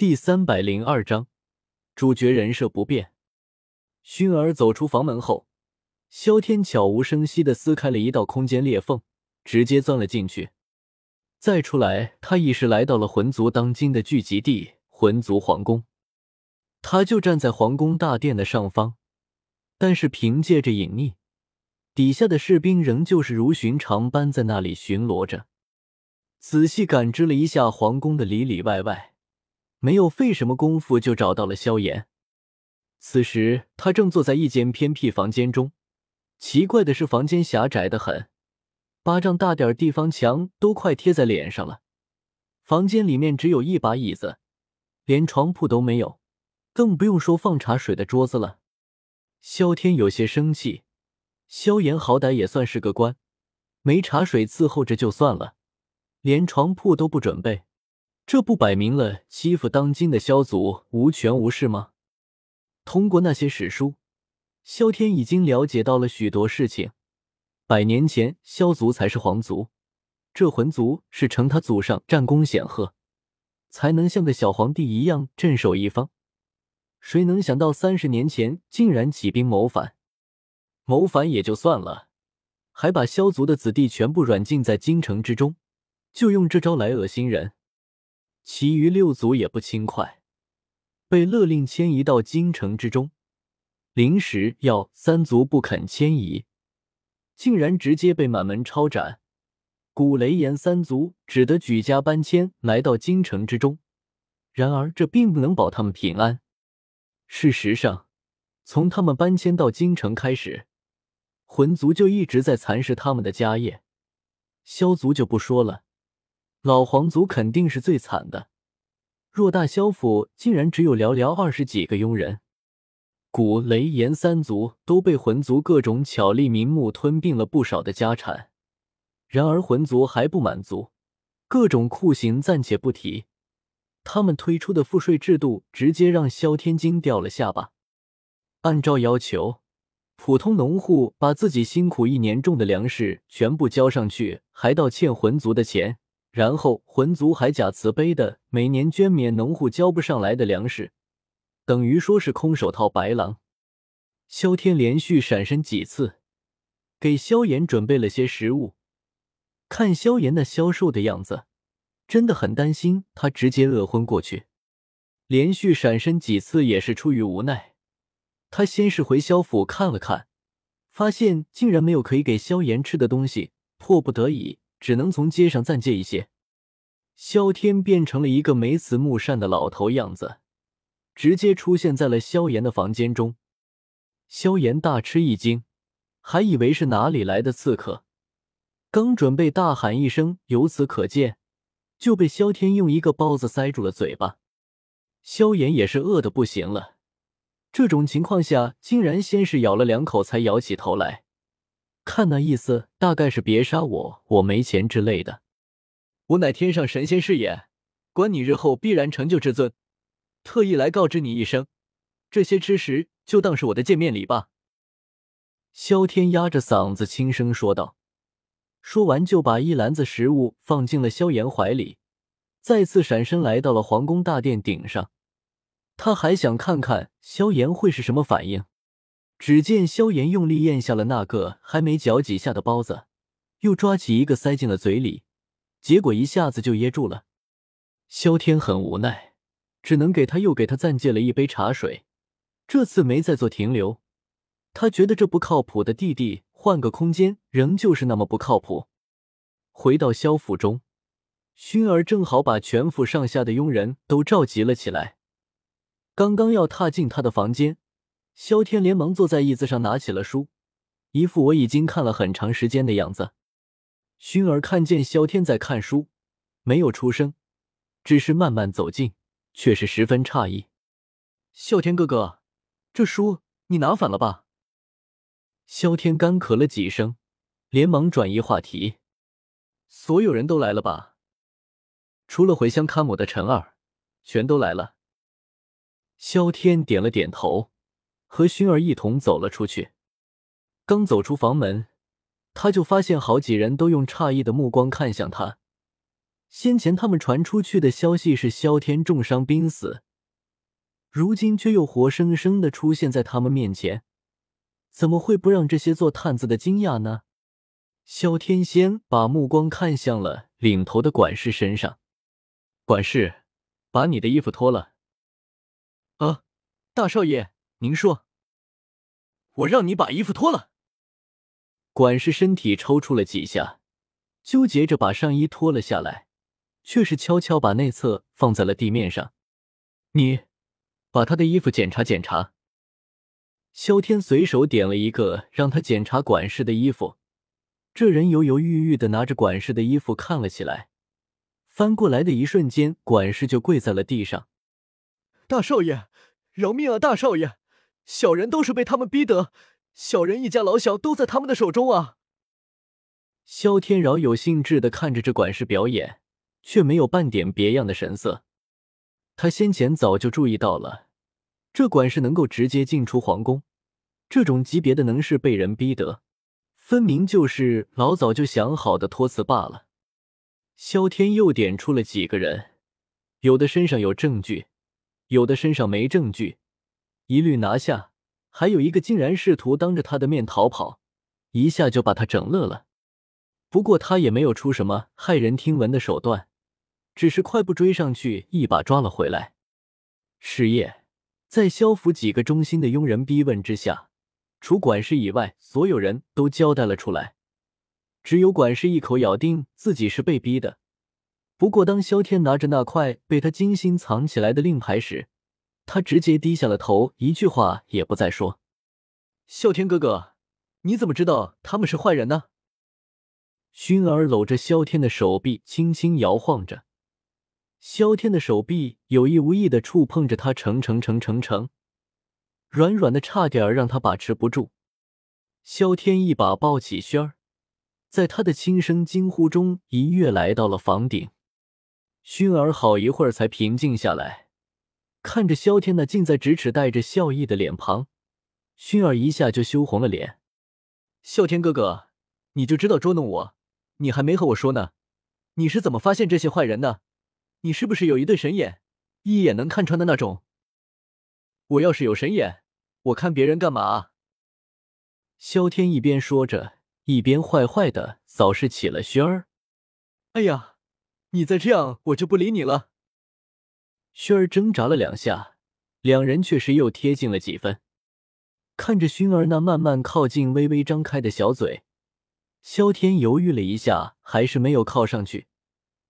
第三百零二章，主角人设不变。薰儿走出房门后，萧天悄无声息的撕开了一道空间裂缝，直接钻了进去。再出来，他已是来到了魂族当今的聚集地——魂族皇宫。他就站在皇宫大殿的上方，但是凭借着隐匿，底下的士兵仍旧是如寻常般在那里巡逻着。仔细感知了一下皇宫的里里外外。没有费什么功夫就找到了萧炎。此时他正坐在一间偏僻房间中。奇怪的是，房间狭窄的很，巴掌大点地方墙都快贴在脸上了。房间里面只有一把椅子，连床铺都没有，更不用说放茶水的桌子了。萧天有些生气。萧炎好歹也算是个官，没茶水伺候着就算了，连床铺都不准备。这不摆明了欺负当今的萧族无权无势吗？通过那些史书，萧天已经了解到了许多事情。百年前，萧族才是皇族，这魂族是承他祖上战功显赫，才能像个小皇帝一样镇守一方。谁能想到三十年前竟然起兵谋反？谋反也就算了，还把萧族的子弟全部软禁在京城之中，就用这招来恶心人。其余六族也不轻快，被勒令迁移到京城之中。灵石药三族不肯迁移，竟然直接被满门抄斩。古雷炎三族只得举家搬迁来到京城之中。然而这并不能保他们平安。事实上，从他们搬迁到京城开始，魂族就一直在蚕食他们的家业。萧族就不说了。老皇族肯定是最惨的，偌大萧府竟然只有寥寥二十几个佣人。古雷炎三族都被魂族各种巧立名目吞并了不少的家产，然而魂族还不满足，各种酷刑暂且不提，他们推出的赋税制度直接让萧天惊掉了下巴。按照要求，普通农户把自己辛苦一年种的粮食全部交上去，还倒欠魂族的钱。然后魂族还假慈悲的每年捐免农户交不上来的粮食，等于说是空手套白狼。萧天连续闪身几次，给萧炎准备了些食物。看萧炎那消瘦的样子，真的很担心他直接饿昏过去。连续闪身几次也是出于无奈，他先是回萧府看了看，发现竟然没有可以给萧炎吃的东西，迫不得已。只能从街上暂借一些。萧天变成了一个眉慈目善的老头样子，直接出现在了萧炎的房间中。萧炎大吃一惊，还以为是哪里来的刺客，刚准备大喊一声“由此可见”，就被萧天用一个包子塞住了嘴巴。萧炎也是饿的不行了，这种情况下竟然先是咬了两口，才摇起头来。看那意思，大概是别杀我，我没钱之类的。我乃天上神仙是也，观你日后必然成就至尊，特意来告知你一声，这些吃食就当是我的见面礼吧。萧天压着嗓子轻声说道，说完就把一篮子食物放进了萧炎怀里，再次闪身来到了皇宫大殿顶上。他还想看看萧炎会是什么反应。只见萧炎用力咽下了那个还没嚼几下的包子，又抓起一个塞进了嘴里，结果一下子就噎住了。萧天很无奈，只能给他又给他暂借了一杯茶水，这次没再做停留。他觉得这不靠谱的弟弟换个空间仍旧是那么不靠谱。回到萧府中，薰儿正好把全府上下的佣人都召集了起来，刚刚要踏进他的房间。萧天连忙坐在椅子上，拿起了书，一副我已经看了很长时间的样子。薰儿看见萧天在看书，没有出声，只是慢慢走近，却是十分诧异：“啸天哥哥，这书你拿反了吧？”萧天干咳了几声，连忙转移话题：“所有人都来了吧？除了回乡看母的陈二，全都来了。”萧天点了点头。和薰儿一同走了出去。刚走出房门，他就发现好几人都用诧异的目光看向他。先前他们传出去的消息是萧天重伤濒死，如今却又活生生的出现在他们面前，怎么会不让这些做探子的惊讶呢？萧天仙把目光看向了领头的管事身上，管事，把你的衣服脱了。啊，大少爷，您说，我让你把衣服脱了。管事身体抽搐了几下，纠结着把上衣脱了下来。却是悄悄把内侧放在了地面上。你把他的衣服检查检查。萧天随手点了一个，让他检查管事的衣服。这人犹犹豫豫的拿着管事的衣服看了起来，翻过来的一瞬间，管事就跪在了地上。大少爷，饶命啊！大少爷，小人都是被他们逼得，小人一家老小都在他们的手中啊！萧天饶有兴致的看着这管事表演。却没有半点别样的神色。他先前早就注意到了，这管事能够直接进出皇宫，这种级别的能是被人逼得，分明就是老早就想好的托词罢了。萧天又点出了几个人，有的身上有证据，有的身上没证据，一律拿下。还有一个竟然试图当着他的面逃跑，一下就把他整乐了。不过他也没有出什么骇人听闻的手段。只是快步追上去，一把抓了回来。是夜，在萧府几个忠心的佣人逼问之下，除管事以外，所有人都交代了出来。只有管事一口咬定自己是被逼的。不过，当萧天拿着那块被他精心藏起来的令牌时，他直接低下了头，一句话也不再说。啸天哥哥，你怎么知道他们是坏人呢？薰儿搂着萧天的手臂，轻轻摇晃着。萧天的手臂有意无意的触碰着他，成成成成成，软软的，差点让他把持不住。萧天一把抱起轩儿，在他的轻声惊呼中一跃来到了房顶。薰儿好一会儿才平静下来，看着萧天那近在咫尺、带着笑意的脸庞，薰儿一下就羞红了脸。啸天哥哥，你就知道捉弄我？你还没和我说呢，你是怎么发现这些坏人的？你是不是有一对神眼，一眼能看穿的那种？我要是有神眼，我看别人干嘛？萧天一边说着，一边坏坏的扫视起了轩儿。哎呀，你再这样，我就不理你了。轩儿挣扎了两下，两人确实又贴近了几分。看着熏儿那慢慢靠近、微微张开的小嘴，萧天犹豫了一下，还是没有靠上去。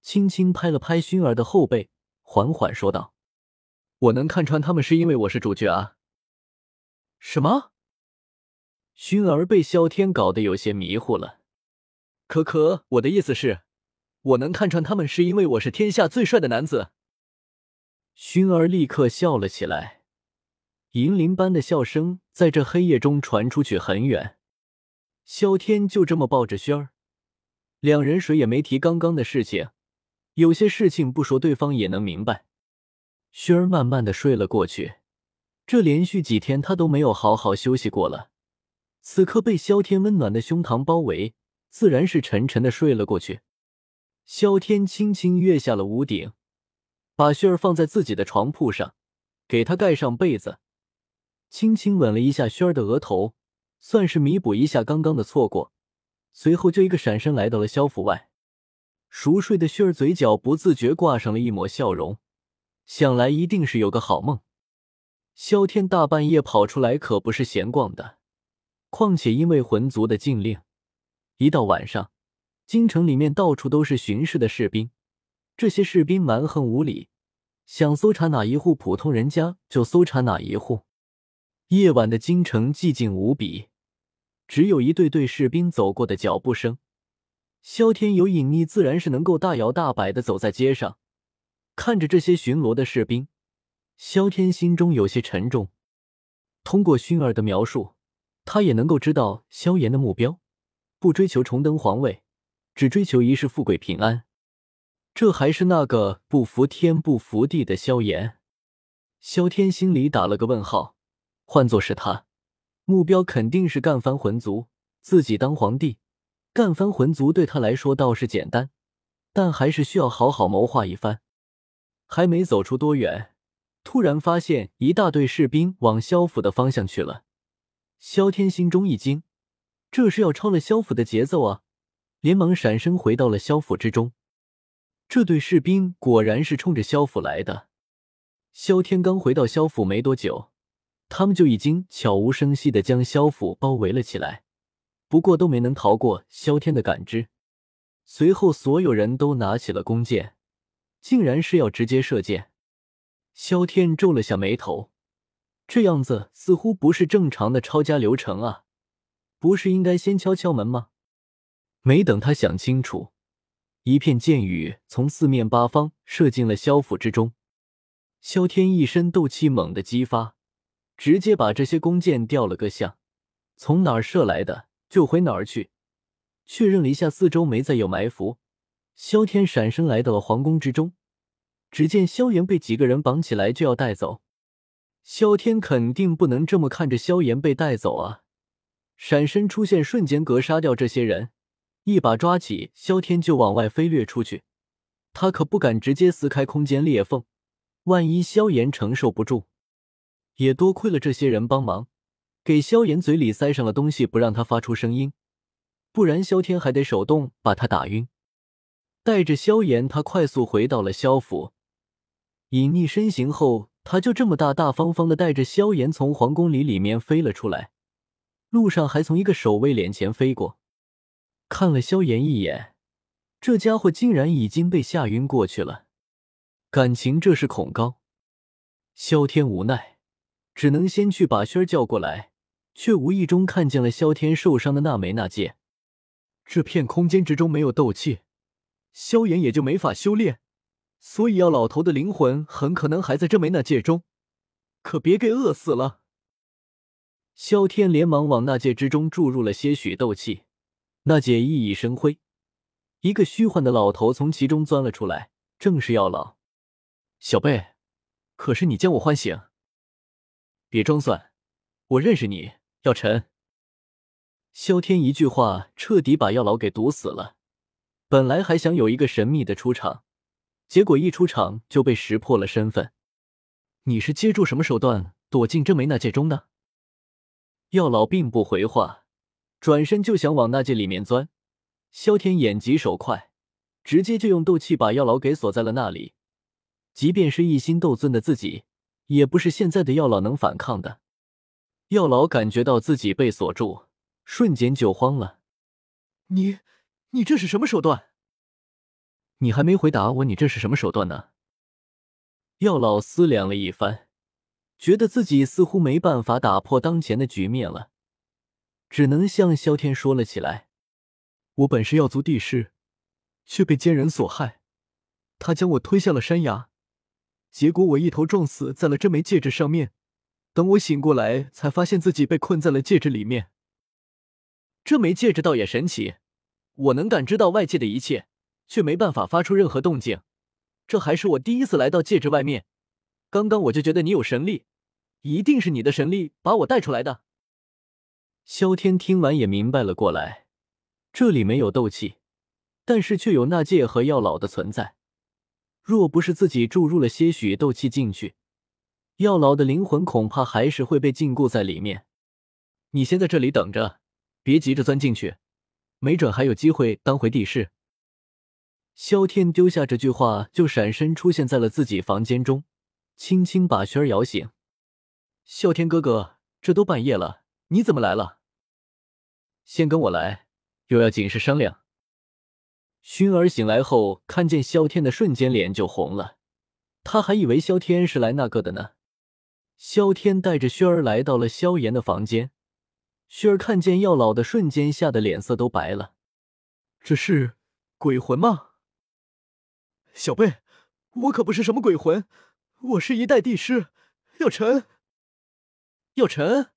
轻轻拍了拍薰儿的后背，缓缓说道：“我能看穿他们是因为我是主角啊。”什么？薰儿被萧天搞得有些迷糊了。可可，我的意思是，我能看穿他们是因为我是天下最帅的男子。熏儿立刻笑了起来，银铃般的笑声在这黑夜中传出去很远。萧天就这么抱着熏儿，两人谁也没提刚刚的事情。有些事情不说，对方也能明白。熏儿慢慢的睡了过去，这连续几天他都没有好好休息过了。此刻被萧天温暖的胸膛包围，自然是沉沉的睡了过去。萧天轻轻跃下了屋顶，把薰儿放在自己的床铺上，给他盖上被子，轻轻吻了一下薰儿的额头，算是弥补一下刚刚的错过。随后就一个闪身来到了萧府外。熟睡的薰儿嘴角不自觉挂上了一抹笑容，想来一定是有个好梦。萧天大半夜跑出来可不是闲逛的，况且因为魂族的禁令，一到晚上，京城里面到处都是巡视的士兵，这些士兵蛮横无理，想搜查哪一户普通人家就搜查哪一户。夜晚的京城寂静无比，只有一队队士兵走过的脚步声。萧天有隐匿，自然是能够大摇大摆的走在街上，看着这些巡逻的士兵，萧天心中有些沉重。通过薰儿的描述，他也能够知道萧炎的目标，不追求重登皇位，只追求一世富贵平安。这还是那个不服天不服地的萧炎。萧天心里打了个问号，换作是他，目标肯定是干翻魂族，自己当皇帝。干翻魂族对他来说倒是简单，但还是需要好好谋划一番。还没走出多远，突然发现一大队士兵往萧府的方向去了。萧天心中一惊，这是要抄了萧府的节奏啊！连忙闪身回到了萧府之中。这队士兵果然是冲着萧府来的。萧天刚回到萧府没多久，他们就已经悄无声息的将萧府包围了起来。不过都没能逃过萧天的感知。随后，所有人都拿起了弓箭，竟然是要直接射箭。萧天皱了下眉头，这样子似乎不是正常的抄家流程啊！不是应该先敲敲门吗？没等他想清楚，一片箭雨从四面八方射进了萧府之中。萧天一身斗气猛地激发，直接把这些弓箭掉了个相，从哪儿射来的就回哪儿去。确认了一下四周没再有埋伏，萧天闪身来到了皇宫之中。只见萧炎被几个人绑起来就要带走，萧天肯定不能这么看着萧炎被带走啊！闪身出现，瞬间格杀掉这些人，一把抓起萧天就往外飞掠出去。他可不敢直接撕开空间裂缝。万一萧炎承受不住，也多亏了这些人帮忙，给萧炎嘴里塞上了东西，不让他发出声音，不然萧天还得手动把他打晕。带着萧炎，他快速回到了萧府，隐匿身形后，他就这么大大方方的带着萧炎从皇宫里里面飞了出来，路上还从一个守卫脸前飞过，看了萧炎一眼，这家伙竟然已经被吓晕过去了。感情这是恐高，萧天无奈，只能先去把轩儿叫过来，却无意中看见了萧天受伤的那枚纳戒。这片空间之中没有斗气，萧炎也就没法修炼，所以药老头的灵魂很可能还在这枚纳戒中，可别给饿死了。萧天连忙往纳戒之中注入了些许斗气，那戒熠熠生辉，一个虚幻的老头从其中钻了出来，正是药老。小贝，可是你将我唤醒？别装蒜，我认识你，药尘。萧天一句话彻底把药老给毒死了。本来还想有一个神秘的出场，结果一出场就被识破了身份。你是借助什么手段躲进这枚纳戒中的？药老并不回话，转身就想往纳戒里面钻。萧天眼疾手快，直接就用斗气把药老给锁在了那里。即便是一心斗尊的自己，也不是现在的药老能反抗的。药老感觉到自己被锁住，瞬间就慌了。你，你这是什么手段？你还没回答我，你这是什么手段呢？药老思量了一番，觉得自己似乎没办法打破当前的局面了，只能向萧天说了起来：“我本是药族帝师，却被奸人所害，他将我推下了山崖。”结果我一头撞死在了这枚戒指上面，等我醒过来，才发现自己被困在了戒指里面。这枚戒指倒也神奇，我能感知到外界的一切，却没办法发出任何动静。这还是我第一次来到戒指外面。刚刚我就觉得你有神力，一定是你的神力把我带出来的。萧天听完也明白了过来，这里没有斗气，但是却有那戒和药老的存在。若不是自己注入了些许斗气进去，药老的灵魂恐怕还是会被禁锢在里面。你先在这里等着，别急着钻进去，没准还有机会当回帝师。萧天丢下这句话，就闪身出现在了自己房间中，轻轻把轩儿摇醒。啸天哥哥，这都半夜了，你怎么来了？先跟我来，有要紧事商量。薰儿醒来后，看见萧天的瞬间脸就红了，他还以为萧天是来那个的呢。萧天带着薰儿来到了萧炎的房间，薰儿看见药老的瞬间，吓得脸色都白了。这是鬼魂吗？小贝，我可不是什么鬼魂，我是一代帝师药尘。药尘，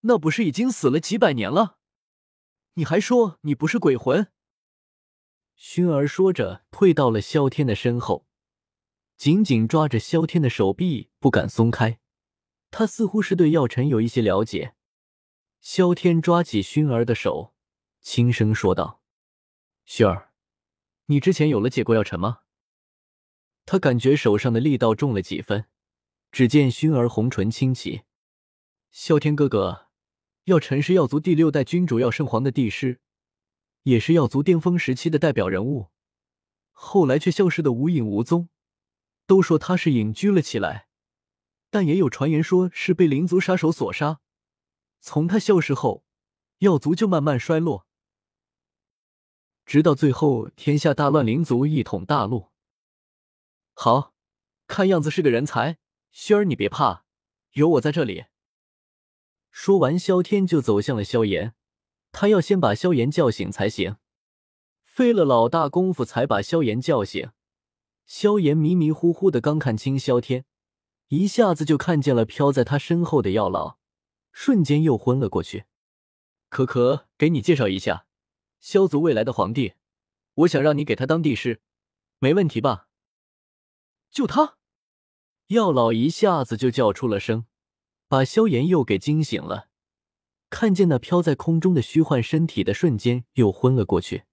那不是已经死了几百年了？你还说你不是鬼魂？薰儿说着，退到了萧天的身后，紧紧抓着萧天的手臂，不敢松开。他似乎是对药尘有一些了解。萧天抓起薰儿的手，轻声说道：“薰儿，你之前有了解过药尘吗？他感觉手上的力道重了几分。只见薰儿红唇轻启：“萧天哥哥，药尘是药族第六代君主药圣皇的帝师，也是药族巅峰时期的代表人物，后来却消失的无影无踪。都说他是隐居了起来，但也有传言说是被灵族杀手所杀。从他消失后，药族就慢慢衰落。”直到最后，天下大乱，灵族一统大陆。好，看样子是个人才。薰儿，你别怕，有我在这里。说完，萧天就走向了萧炎，他要先把萧炎叫醒才行。费了老大功夫才把萧炎叫醒。萧炎迷迷糊糊的，刚看清萧天，一下子就看见了飘在他身后的药老，瞬间又昏了过去。可可，给你介绍一下。萧族未来的皇帝，我想让你给他当帝师，没问题吧？就他，药老一下子就叫出了声，把萧炎又给惊醒了。看见那飘在空中的虚幻身体的瞬间，又昏了过去。